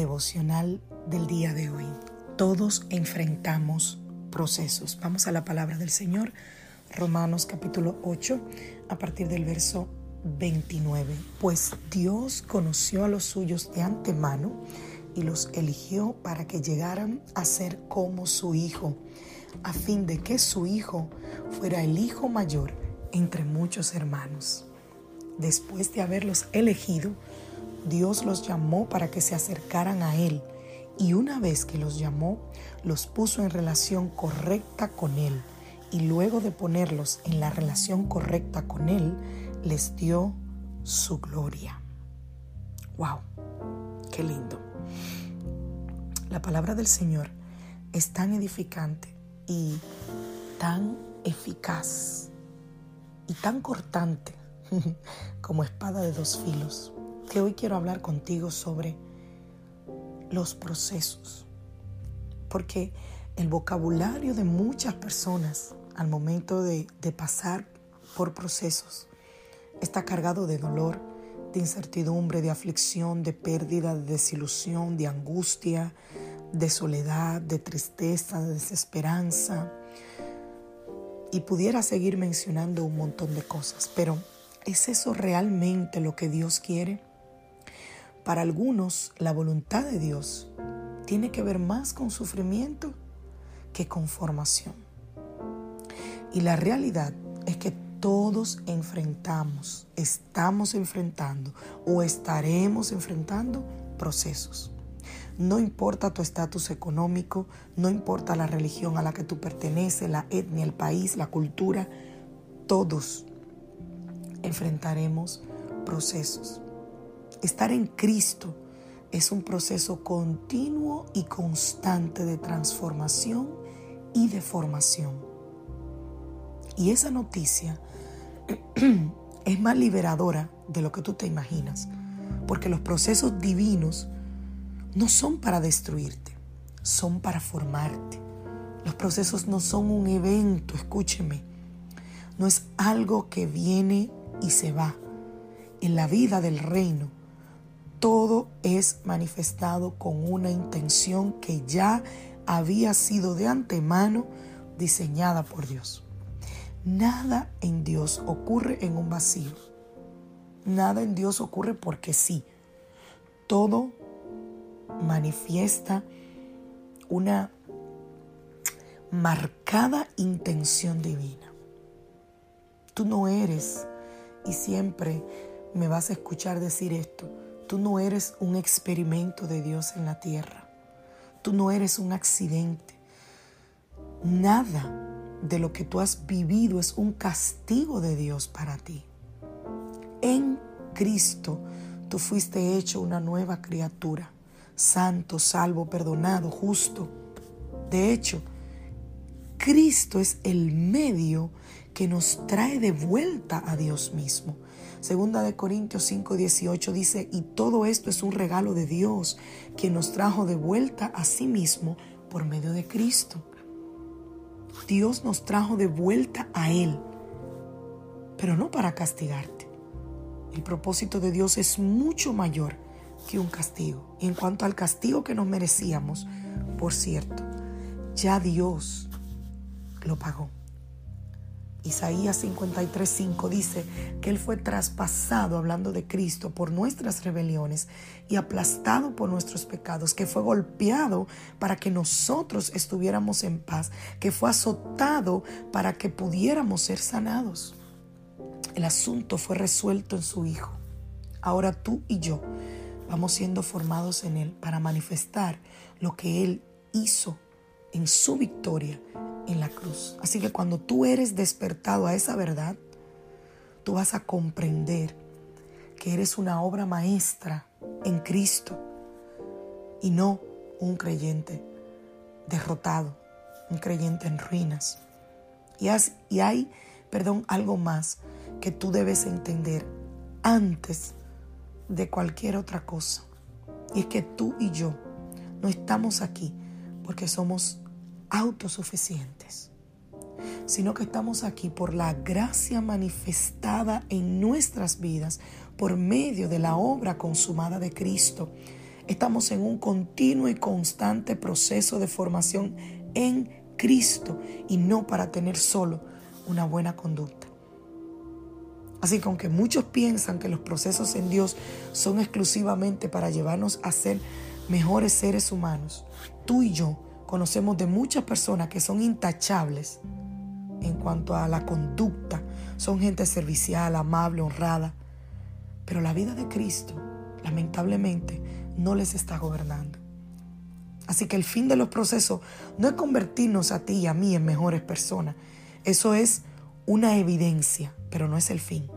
Devocional del día de hoy. Todos enfrentamos procesos. Vamos a la palabra del Señor, Romanos capítulo 8, a partir del verso 29. Pues Dios conoció a los suyos de antemano y los eligió para que llegaran a ser como su Hijo, a fin de que su Hijo fuera el Hijo mayor entre muchos hermanos. Después de haberlos elegido, Dios los llamó para que se acercaran a Él y una vez que los llamó, los puso en relación correcta con Él y luego de ponerlos en la relación correcta con Él, les dio su gloria. ¡Wow! ¡Qué lindo! La palabra del Señor es tan edificante y tan eficaz y tan cortante como espada de dos filos que hoy quiero hablar contigo sobre los procesos. Porque el vocabulario de muchas personas al momento de, de pasar por procesos está cargado de dolor, de incertidumbre, de aflicción, de pérdida, de desilusión, de angustia, de soledad, de tristeza, de desesperanza. Y pudiera seguir mencionando un montón de cosas, pero ¿es eso realmente lo que Dios quiere? Para algunos, la voluntad de Dios tiene que ver más con sufrimiento que con formación. Y la realidad es que todos enfrentamos, estamos enfrentando o estaremos enfrentando procesos. No importa tu estatus económico, no importa la religión a la que tú perteneces, la etnia, el país, la cultura, todos enfrentaremos procesos. Estar en Cristo es un proceso continuo y constante de transformación y de formación. Y esa noticia es más liberadora de lo que tú te imaginas, porque los procesos divinos no son para destruirte, son para formarte. Los procesos no son un evento, escúcheme, no es algo que viene y se va. En la vida del reino, todo es manifestado con una intención que ya había sido de antemano diseñada por Dios. Nada en Dios ocurre en un vacío. Nada en Dios ocurre porque sí. Todo manifiesta una marcada intención divina. Tú no eres, y siempre me vas a escuchar decir esto, Tú no eres un experimento de Dios en la tierra. Tú no eres un accidente. Nada de lo que tú has vivido es un castigo de Dios para ti. En Cristo tú fuiste hecho una nueva criatura, santo, salvo, perdonado, justo. De hecho, Cristo es el medio que nos trae de vuelta a Dios mismo. Segunda de Corintios 5, 18 dice, y todo esto es un regalo de Dios, que nos trajo de vuelta a sí mismo por medio de Cristo. Dios nos trajo de vuelta a Él, pero no para castigarte. El propósito de Dios es mucho mayor que un castigo. En cuanto al castigo que nos merecíamos, por cierto, ya Dios lo pagó. Isaías 53:5 dice que Él fue traspasado, hablando de Cristo, por nuestras rebeliones y aplastado por nuestros pecados, que fue golpeado para que nosotros estuviéramos en paz, que fue azotado para que pudiéramos ser sanados. El asunto fue resuelto en su Hijo. Ahora tú y yo vamos siendo formados en Él para manifestar lo que Él hizo en su victoria en la cruz. Así que cuando tú eres despertado a esa verdad, tú vas a comprender que eres una obra maestra en Cristo y no un creyente derrotado, un creyente en ruinas. Y, y hay, perdón, algo más que tú debes entender antes de cualquier otra cosa. Y es que tú y yo no estamos aquí porque somos autosuficientes, sino que estamos aquí por la gracia manifestada en nuestras vidas por medio de la obra consumada de Cristo. Estamos en un continuo y constante proceso de formación en Cristo y no para tener solo una buena conducta. Así que aunque muchos piensan que los procesos en Dios son exclusivamente para llevarnos a ser mejores seres humanos, tú y yo conocemos de muchas personas que son intachables en cuanto a la conducta. Son gente servicial, amable, honrada. Pero la vida de Cristo, lamentablemente, no les está gobernando. Así que el fin de los procesos no es convertirnos a ti y a mí en mejores personas. Eso es una evidencia, pero no es el fin.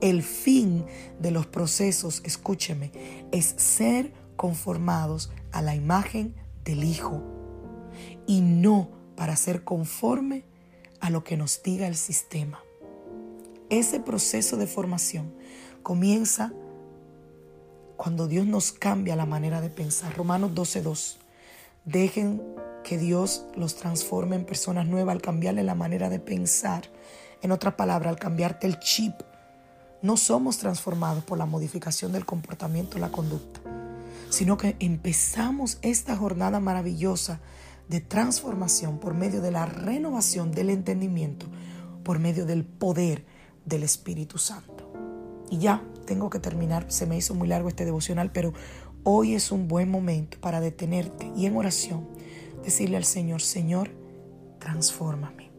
El fin de los procesos, escúcheme, es ser conformados a la imagen del Hijo y no para ser conforme a lo que nos diga el sistema. Ese proceso de formación comienza cuando Dios nos cambia la manera de pensar. Romanos 12.2. Dejen que Dios los transforme en personas nuevas al cambiarle la manera de pensar. En otra palabra, al cambiarte el chip. No somos transformados por la modificación del comportamiento la conducta, sino que empezamos esta jornada maravillosa de transformación por medio de la renovación del entendimiento, por medio del poder del Espíritu Santo. Y ya tengo que terminar, se me hizo muy largo este devocional, pero hoy es un buen momento para detenerte y en oración decirle al Señor, Señor, transfórmame,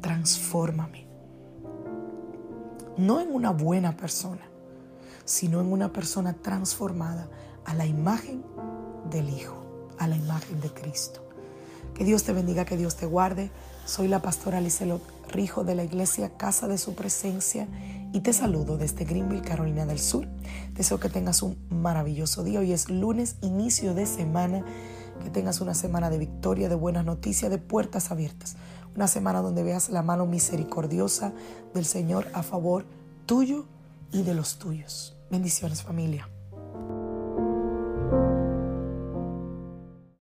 transfórmame. No en una buena persona, sino en una persona transformada a la imagen del Hijo, a la imagen de Cristo. Que Dios te bendiga, que Dios te guarde. Soy la pastora Lizelot Rijo de la iglesia Casa de Su Presencia y te saludo desde Greenville, Carolina del Sur. Deseo que tengas un maravilloso día. Hoy es lunes, inicio de semana que tengas una semana de victoria, de buenas noticias, de puertas abiertas. Una semana donde veas la mano misericordiosa del Señor a favor tuyo y de los tuyos. Bendiciones familia.